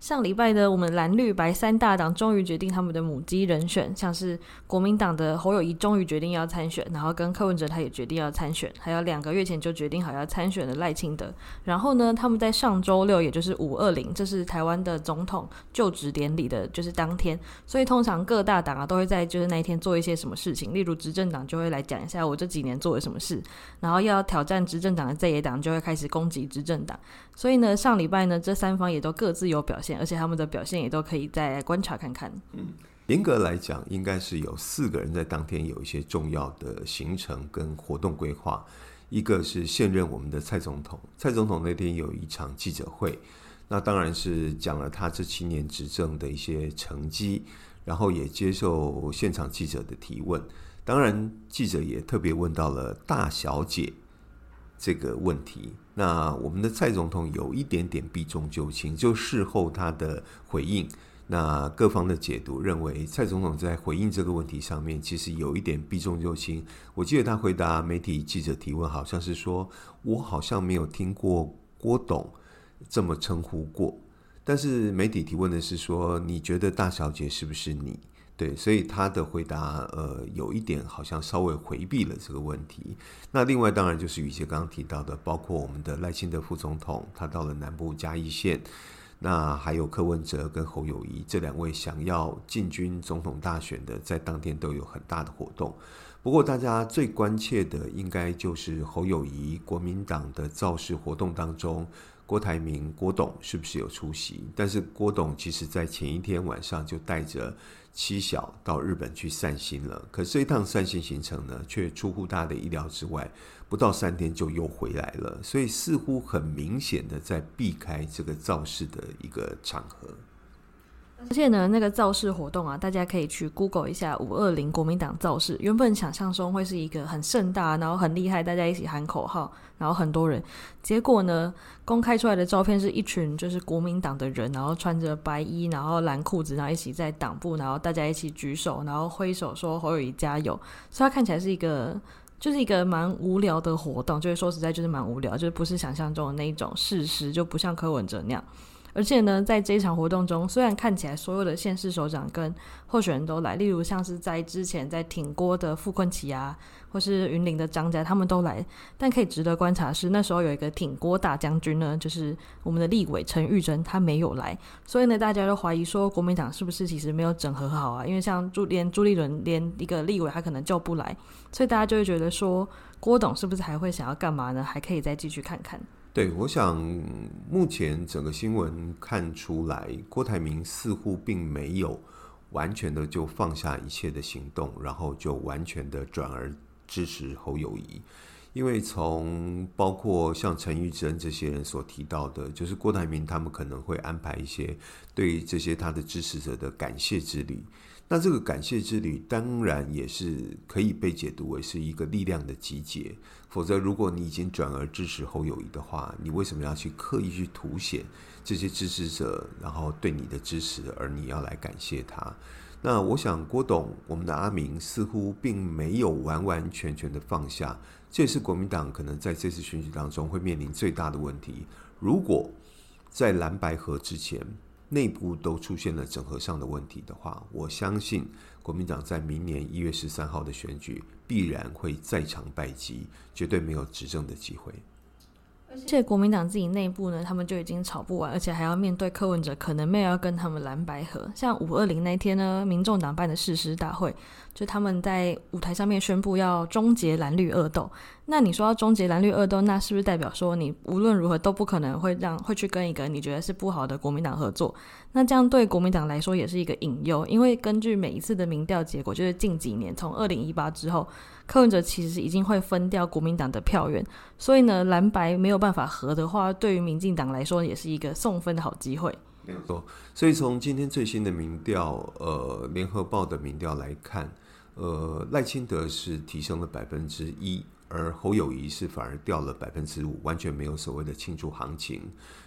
上礼拜呢，我们蓝绿白三大党终于决定他们的母鸡人选，像是国民党的侯友谊终于决定要参选，然后跟柯文哲他也决定要参选，还有两个月前就决定好要参选的赖清德。然后呢，他们在上周六，也就是五二零，这是台湾的总统就职典礼的，就是当天。所以通常各大党啊都会在就是那一天做一些什么事情，例如执政党就会来讲一下我这几年做了什么事，然后要挑战执政党的在野党就会开始攻击执政党。所以呢，上礼拜呢，这三方也都各自有表现。而且他们的表现也都可以再观察看看。嗯，严格来讲，应该是有四个人在当天有一些重要的行程跟活动规划。一个是现任我们的蔡总统，蔡总统那天有一场记者会，那当然是讲了他这七年执政的一些成绩，然后也接受现场记者的提问。当然，记者也特别问到了大小姐这个问题。那我们的蔡总统有一点点避重就轻，就事后他的回应，那各方的解读认为蔡总统在回应这个问题上面其实有一点避重就轻。我记得他回答媒体记者提问，好像是说：“我好像没有听过郭董这么称呼过。”但是媒体提问的是说：“你觉得大小姐是不是你？”对，所以他的回答，呃，有一点好像稍微回避了这个问题。那另外当然就是雨洁刚刚提到的，包括我们的赖清德副总统，他到了南部嘉义县，那还有柯文哲跟侯友谊这两位想要进军总统大选的，在当天都有很大的活动。不过大家最关切的，应该就是侯友谊国民党的造势活动当中。郭台铭、郭董是不是有出席？但是郭董其实在前一天晚上就带着妻小到日本去散心了。可这一趟散心行程呢，却出乎他的意料之外，不到三天就又回来了。所以似乎很明显的在避开这个造势的一个场合。而且呢，那个造势活动啊，大家可以去 Google 一下“五二零国民党造势”。原本想象中会是一个很盛大，然后很厉害，大家一起喊口号，然后很多人。结果呢，公开出来的照片是一群就是国民党的人，然后穿着白衣，然后蓝裤子，然后一起在党部，然后大家一起举手，然后挥手说“侯友宜加油”。所以它看起来是一个，就是一个蛮无聊的活动。就是说实在，就是蛮无聊，就是不是想象中的那一种事实，就不像柯文哲那样。而且呢，在这一场活动中，虽然看起来所有的县市首长跟候选人都来，例如像是在之前在挺郭的傅崐萁啊，或是云林的张家，他们都来。但可以值得观察是，那时候有一个挺郭大将军呢，就是我们的立委陈玉珍，他没有来。所以呢，大家都怀疑说，国民党是不是其实没有整合好啊？因为像朱连朱立伦连一个立委他可能就不来，所以大家就会觉得说，郭董是不是还会想要干嘛呢？还可以再继续看看。对，我想目前整个新闻看出来，郭台铭似乎并没有完全的就放下一切的行动，然后就完全的转而支持侯友谊。因为从包括像陈玉珍这些人所提到的，就是郭台铭他们可能会安排一些对这些他的支持者的感谢之旅。那这个感谢之旅当然也是可以被解读为是一个力量的集结。否则，如果你已经转而支持侯友谊的话，你为什么要去刻意去凸显这些支持者，然后对你的支持，而你要来感谢他？那我想，郭董，我们的阿明似乎并没有完完全全的放下，这也是国民党可能在这次选举当中会面临最大的问题。如果在蓝白河之前，内部都出现了整合上的问题的话，我相信国民党在明年一月十三号的选举。必然会再场败绩，绝对没有执政的机会。而且国民党自己内部呢，他们就已经吵不完，而且还要面对柯文哲，可能没有要跟他们蓝白合。像五二零那天呢，民众党办的誓师大会，就他们在舞台上面宣布要终结蓝绿恶斗。那你说要终结蓝绿恶斗，那是不是代表说你无论如何都不可能会让会去跟一个你觉得是不好的国民党合作？那这样对国民党来说也是一个隐忧，因为根据每一次的民调结果，就是近几年从二零一八之后。柯文哲其实已经会分掉国民党的票源，所以呢，蓝白没有办法合的话，对于民进党来说也是一个送分的好机会。没错，所以从今天最新的民调，呃，联合报的民调来看，呃，赖清德是提升了百分之一，而侯友宜是反而掉了百分之五，完全没有所谓的庆祝行情。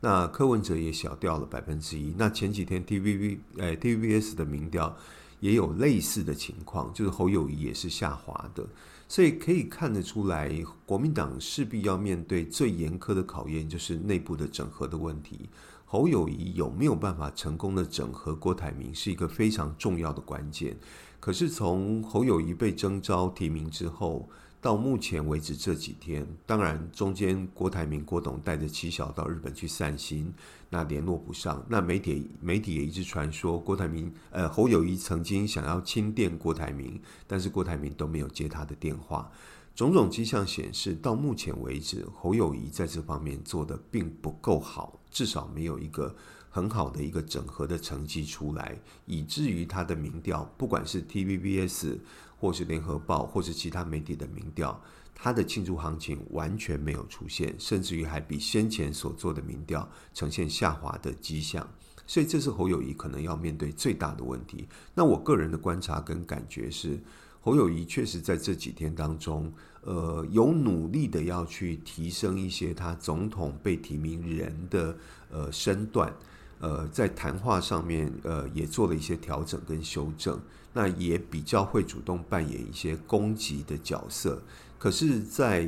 那柯文哲也小掉了百分之一。那前几天 TVB 呃 TVBS 的民调也有类似的情况，就是侯友宜也是下滑的。所以可以看得出来，国民党势必要面对最严苛的考验，就是内部的整合的问题。侯友宜有没有办法成功的整合郭台铭，是一个非常重要的关键。可是从侯友宜被征召提名之后，到目前为止这几天，当然中间郭台铭郭董带着妻小到日本去散心，那联络不上。那媒体媒体也一直传说郭台铭呃侯友谊曾经想要亲电郭台铭，但是郭台铭都没有接他的电话。种种迹象显示，到目前为止，侯友谊在这方面做得并不够好，至少没有一个很好的一个整合的成绩出来，以至于他的民调，不管是 TVBS 或是联合报或是其他媒体的民调，他的庆祝行情完全没有出现，甚至于还比先前所做的民调呈现下滑的迹象，所以这是侯友谊可能要面对最大的问题。那我个人的观察跟感觉是。侯友谊确实在这几天当中，呃，有努力的要去提升一些他总统被提名人的呃身段，呃，在谈话上面呃也做了一些调整跟修正，那也比较会主动扮演一些攻击的角色。可是，在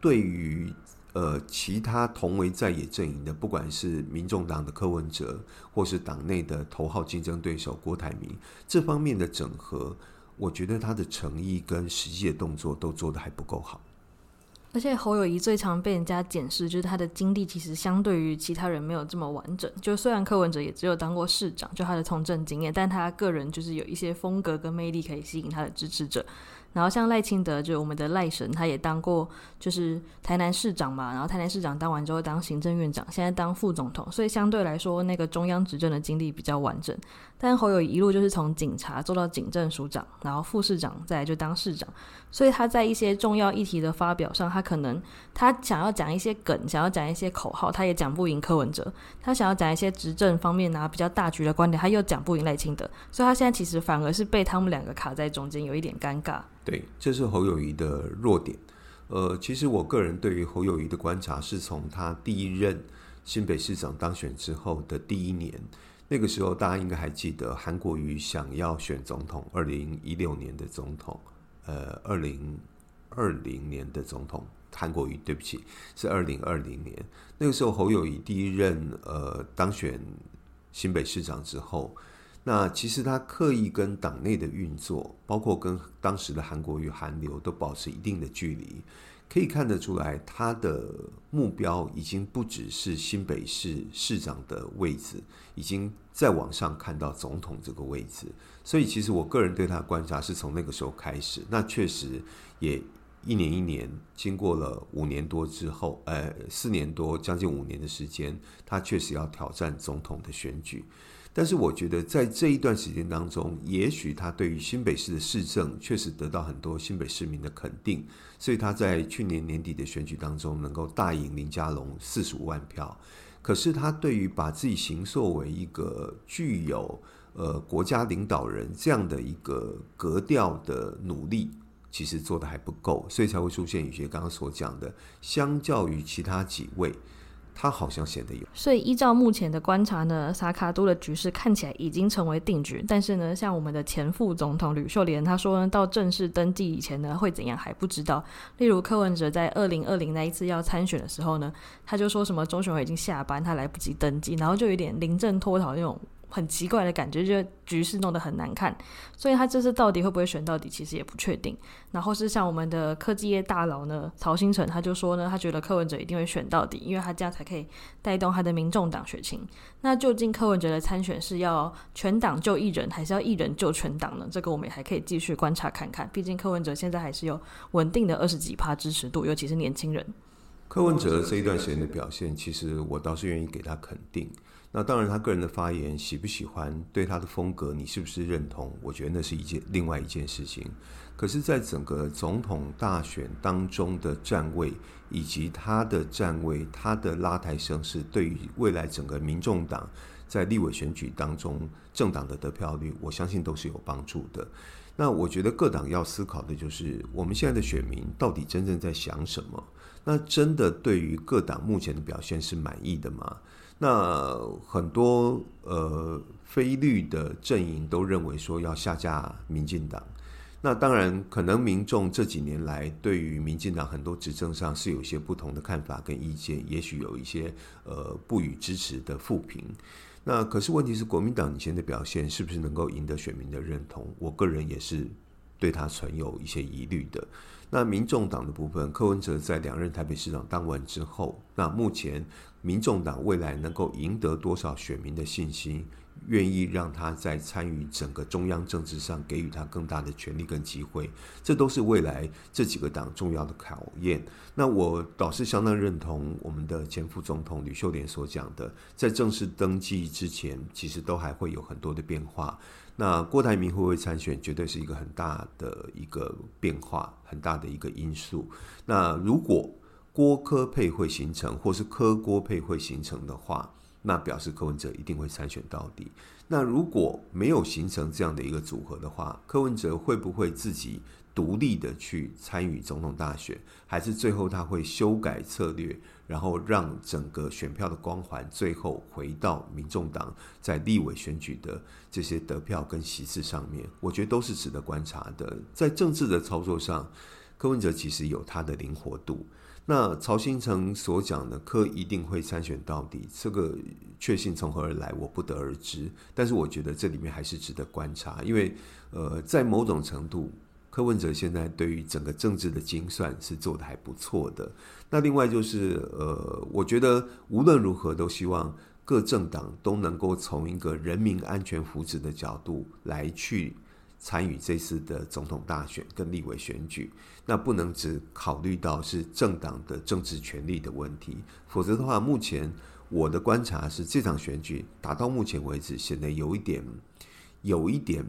对于呃其他同为在野阵营的，不管是民众党的柯文哲，或是党内的头号竞争对手郭台铭，这方面的整合。我觉得他的诚意跟实际的动作都做得还不够好，而且侯友谊最常被人家检视，就是他的经历其实相对于其他人没有这么完整。就虽然柯文哲也只有当过市长，就他的从政经验，但他个人就是有一些风格跟魅力可以吸引他的支持者。然后像赖清德，就是我们的赖神，他也当过就是台南市长嘛，然后台南市长当完之后当行政院长，现在当副总统，所以相对来说那个中央执政的经历比较完整。但侯友一路就是从警察做到警政署长，然后副市长，再来就当市长，所以他在一些重要议题的发表上，他可能他想要讲一些梗，想要讲一些口号，他也讲不赢柯文哲；他想要讲一些执政方面拿比较大局的观点，他又讲不赢赖清德，所以他现在其实反而是被他们两个卡在中间，有一点尴尬。对，这是侯友宜的弱点。呃，其实我个人对于侯友宜的观察是从他第一任新北市长当选之后的第一年，那个时候大家应该还记得韩国瑜想要选总统，二零一六年的总统，呃，二零二零年的总统，韩国瑜，对不起，是二零二零年。那个时候侯友宜第一任呃当选新北市长之后。那其实他刻意跟党内的运作，包括跟当时的韩国瑜、韩流都保持一定的距离，可以看得出来，他的目标已经不只是新北市市长的位置，已经在网上看到总统这个位置。所以，其实我个人对他的观察是从那个时候开始。那确实也一年一年，经过了五年多之后，呃，四年多，将近五年的时间，他确实要挑战总统的选举。但是我觉得，在这一段时间当中，也许他对于新北市的市政确实得到很多新北市民的肯定，所以他在去年年底的选举当中能够大赢林佳龙四十五万票。可是他对于把自己形塑为一个具有呃国家领导人这样的一个格调的努力，其实做得还不够，所以才会出现宇学刚刚所讲的，相较于其他几位。他好像显得有，所以依照目前的观察呢，萨卡都的局势看起来已经成为定局。但是呢，像我们的前副总统吕秀莲，他说呢，到正式登记以前呢，会怎样还不知道。例如柯文哲在二零二零那一次要参选的时候呢，他就说什么中选会已经下班，他来不及登记，然后就有点临阵脱逃那种。很奇怪的感觉，就局势弄得很难看，所以他这次到底会不会选到底，其实也不确定。然后是像我们的科技业大佬呢，曹兴诚他就说呢，他觉得柯文哲一定会选到底，因为他这样才可以带动他的民众党血情。那究竟柯文哲的参选是要全党救一人，还是要一人救全党呢？这个我们也还可以继续观察看看。毕竟柯文哲现在还是有稳定的二十几趴支持度，尤其是年轻人。柯文哲这一段时间的表现，其实我倒是愿意给他肯定。那当然，他个人的发言喜不喜欢，对他的风格你是不是认同？我觉得那是一件另外一件事情。可是，在整个总统大选当中的站位，以及他的站位，他的拉抬声势，对于未来整个民众党在立委选举当中政党的得票率，我相信都是有帮助的。那我觉得各党要思考的就是，我们现在的选民到底真正在想什么？那真的对于各党目前的表现是满意的吗？那很多呃非绿的阵营都认为说要下架民进党。那当然，可能民众这几年来对于民进党很多执政上是有一些不同的看法跟意见，也许有一些呃不予支持的负评。那可是问题是，国民党以前的表现是不是能够赢得选民的认同？我个人也是对他存有一些疑虑的。那民众党的部分，柯文哲在两任台北市长当完之后，那目前民众党未来能够赢得多少选民的信心？愿意让他在参与整个中央政治上给予他更大的权力跟机会，这都是未来这几个党重要的考验。那我倒是相当认同我们的前副总统吕秀莲所讲的，在正式登记之前，其实都还会有很多的变化。那郭台铭会不会参选，绝对是一个很大的一个变化，很大的一个因素。那如果郭柯配会形成，或是柯郭配会形成的话，那表示柯文哲一定会参选到底。那如果没有形成这样的一个组合的话，柯文哲会不会自己独立的去参与总统大选，还是最后他会修改策略，然后让整个选票的光环最后回到民众党在立委选举的这些得票跟席次上面？我觉得都是值得观察的。在政治的操作上，柯文哲其实有他的灵活度。那曹新成所讲的柯一定会参选到底，这个确信从何而来，我不得而知。但是我觉得这里面还是值得观察，因为呃，在某种程度，柯文哲现在对于整个政治的精算是做得还不错的。那另外就是呃，我觉得无论如何都希望各政党都能够从一个人民安全福祉的角度来去。参与这次的总统大选跟立委选举，那不能只考虑到是政党的政治权力的问题，否则的话，目前我的观察是，这场选举打到目前为止，显得有一点、有一点、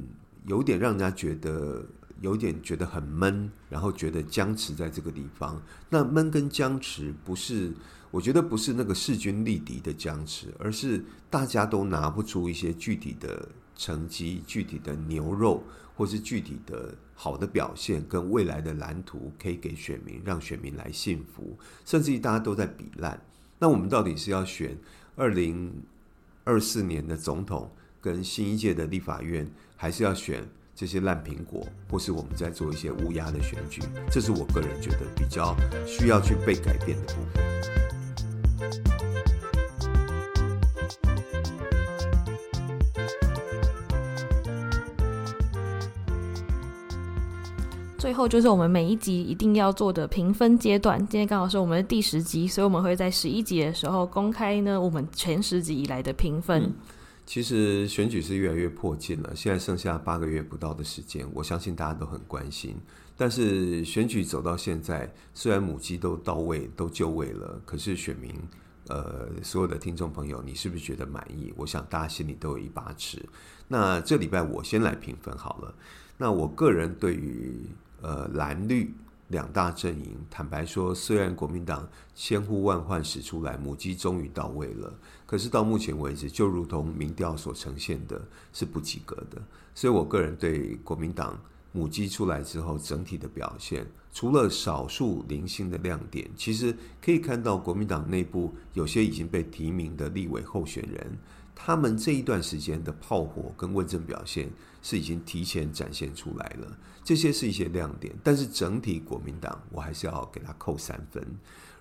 有点让人家觉得有点觉得很闷，然后觉得僵持在这个地方。那闷跟僵持不是，我觉得不是那个势均力敌的僵持，而是大家都拿不出一些具体的。成绩具体的牛肉，或是具体的好的表现，跟未来的蓝图，可以给选民，让选民来信服。甚至于大家都在比烂，那我们到底是要选二零二四年的总统，跟新一届的立法院，还是要选这些烂苹果，或是我们在做一些乌鸦的选举？这是我个人觉得比较需要去被改变的部分。最后就是我们每一集一定要做的评分阶段。今天刚好是我们的第十集，所以我们会在十一集的时候公开呢我们前十集以来的评分。其实选举是越来越迫近了，现在剩下八个月不到的时间，我相信大家都很关心。但是选举走到现在，虽然母鸡都到位、都就位了，可是选民呃所有的听众朋友，你是不是觉得满意？我想大家心里都有一把尺。那这礼拜我先来评分好了。那我个人对于呃，蓝绿两大阵营，坦白说，虽然国民党千呼万唤始出来，母鸡终于到位了，可是到目前为止，就如同民调所呈现的，是不及格的。所以我个人对国民党母鸡出来之后整体的表现，除了少数零星的亮点，其实可以看到国民党内部有些已经被提名的立委候选人。他们这一段时间的炮火跟问政表现是已经提前展现出来了，这些是一些亮点。但是整体国民党，我还是要给他扣三分。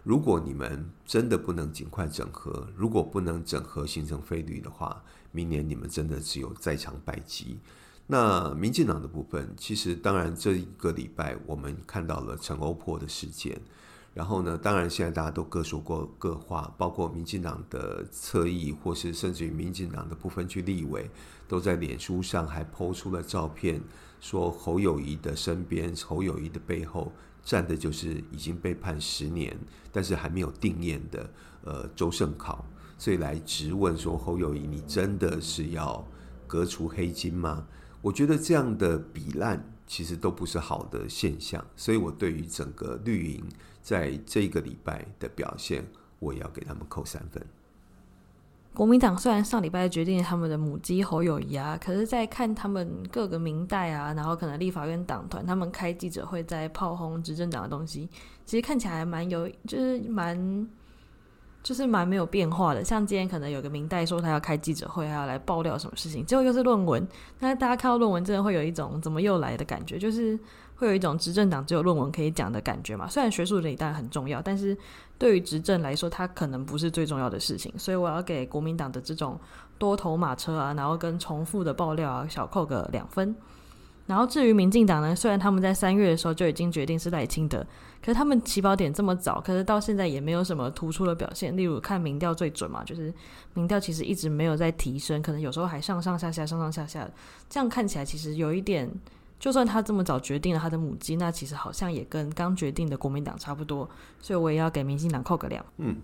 如果你们真的不能尽快整合，如果不能整合形成非绿的话，明年你们真的只有在场败绩。那民进党的部分，其实当然这一个礼拜我们看到了陈欧破的事件。然后呢，当然现在大家都各说过各话，包括民进党的侧翼，或是甚至于民进党的部分区立委，都在脸书上还抛出了照片，说侯友宜的身边，侯友宜的背后站的就是已经被判十年，但是还没有定谳的呃周圣考，所以来质问说侯友宜，你真的是要革除黑金吗？我觉得这样的比烂其实都不是好的现象，所以我对于整个绿营。在这个礼拜的表现，我也要给他们扣三分。国民党虽然上礼拜决定他们的母鸡侯友谊啊，可是，在看他们各个民代啊，然后可能立法院党团他们开记者会，在炮轰执政党的东西，其实看起来蛮有，就是蛮，就是蛮没有变化的。像今天可能有个民代说他要开记者会，还要来爆料什么事情，结果又是论文。那大家看到论文，真的会有一种怎么又来的感觉，就是。会有一种执政党只有论文可以讲的感觉嘛？虽然学术伦理当然很重要，但是对于执政来说，它可能不是最重要的事情。所以我要给国民党的这种多头马车啊，然后跟重复的爆料啊，小扣个两分。然后至于民进党呢，虽然他们在三月的时候就已经决定是赖清德，可是他们起跑点这么早，可是到现在也没有什么突出的表现。例如看民调最准嘛，就是民调其实一直没有在提升，可能有时候还上上下下、上上下下，这样看起来其实有一点。就算他这么早决定了他的母鸡，那其实好像也跟刚决定的国民党差不多，所以我也要给民进党扣个量。嗯，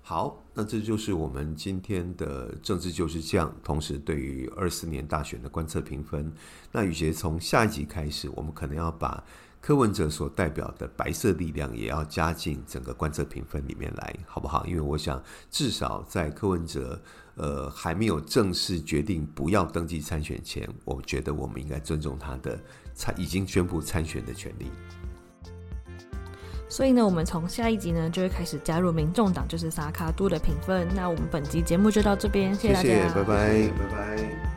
好，那这就是我们今天的政治就是这样。同时，对于二四年大选的观测评分，那雨洁从下一集开始，我们可能要把柯文哲所代表的白色力量也要加进整个观测评分里面来，好不好？因为我想，至少在柯文哲。呃，还没有正式决定不要登记参选前，我觉得我们应该尊重他的参已经宣布参选的权利。所以呢，我们从下一集呢就会开始加入民众党，就是撒卡都的评分。那我们本集节目就到这边，谢谢大家，谢谢，拜拜，拜拜。